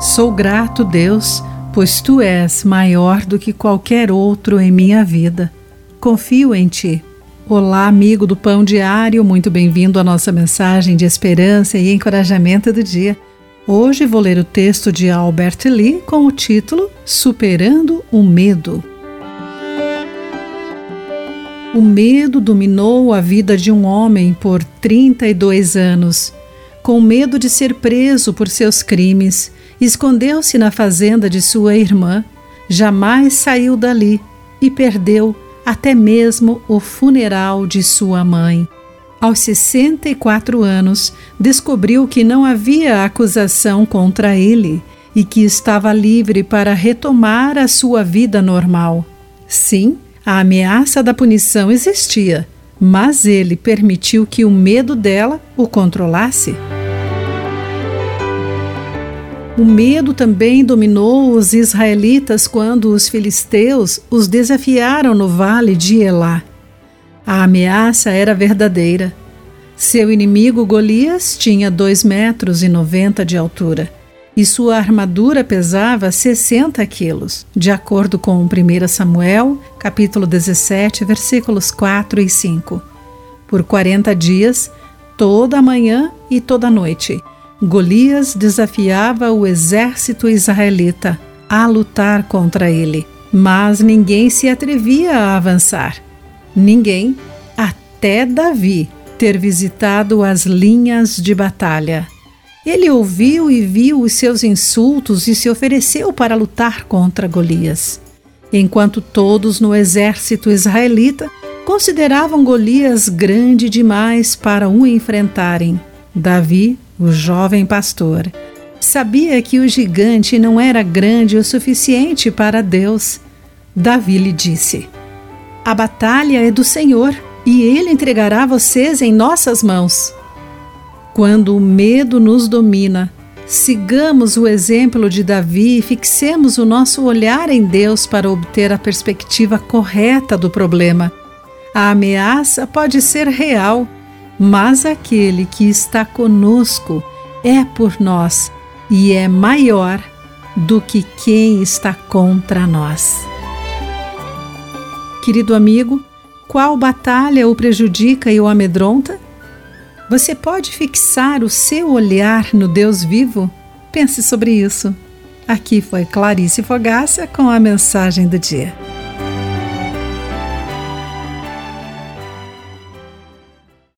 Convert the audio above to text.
Sou grato, Deus, pois tu és maior do que qualquer outro em minha vida. Confio em ti. Olá, amigo do Pão Diário, muito bem-vindo à nossa mensagem de esperança e encorajamento do dia. Hoje vou ler o texto de Albert Lee com o título Superando o Medo. O medo dominou a vida de um homem por 32 anos. Com medo de ser preso por seus crimes, escondeu-se na fazenda de sua irmã, jamais saiu dali e perdeu até mesmo o funeral de sua mãe. Aos 64 anos, descobriu que não havia acusação contra ele e que estava livre para retomar a sua vida normal. Sim, a ameaça da punição existia, mas ele permitiu que o medo dela o controlasse. O medo também dominou os israelitas quando os filisteus os desafiaram no vale de Elá. A ameaça era verdadeira. Seu inimigo Golias tinha dois metros e noventa de altura e sua armadura pesava 60 quilos, de acordo com 1 Samuel, capítulo 17, versículos 4 e 5. Por 40 dias, toda manhã e toda noite, Golias desafiava o exército israelita a lutar contra ele, mas ninguém se atrevia a avançar. Ninguém, até Davi, ter visitado as linhas de batalha. Ele ouviu e viu os seus insultos e se ofereceu para lutar contra Golias. Enquanto todos no exército israelita consideravam Golias grande demais para o enfrentarem, Davi, o jovem pastor, sabia que o gigante não era grande o suficiente para Deus. Davi lhe disse: A batalha é do Senhor e ele entregará vocês em nossas mãos. Quando o medo nos domina, sigamos o exemplo de Davi e fixemos o nosso olhar em Deus para obter a perspectiva correta do problema. A ameaça pode ser real, mas aquele que está conosco é por nós e é maior do que quem está contra nós. Querido amigo, qual batalha o prejudica e o amedronta? Você pode fixar o seu olhar no Deus vivo? Pense sobre isso. Aqui foi Clarice Fogaça com a mensagem do dia.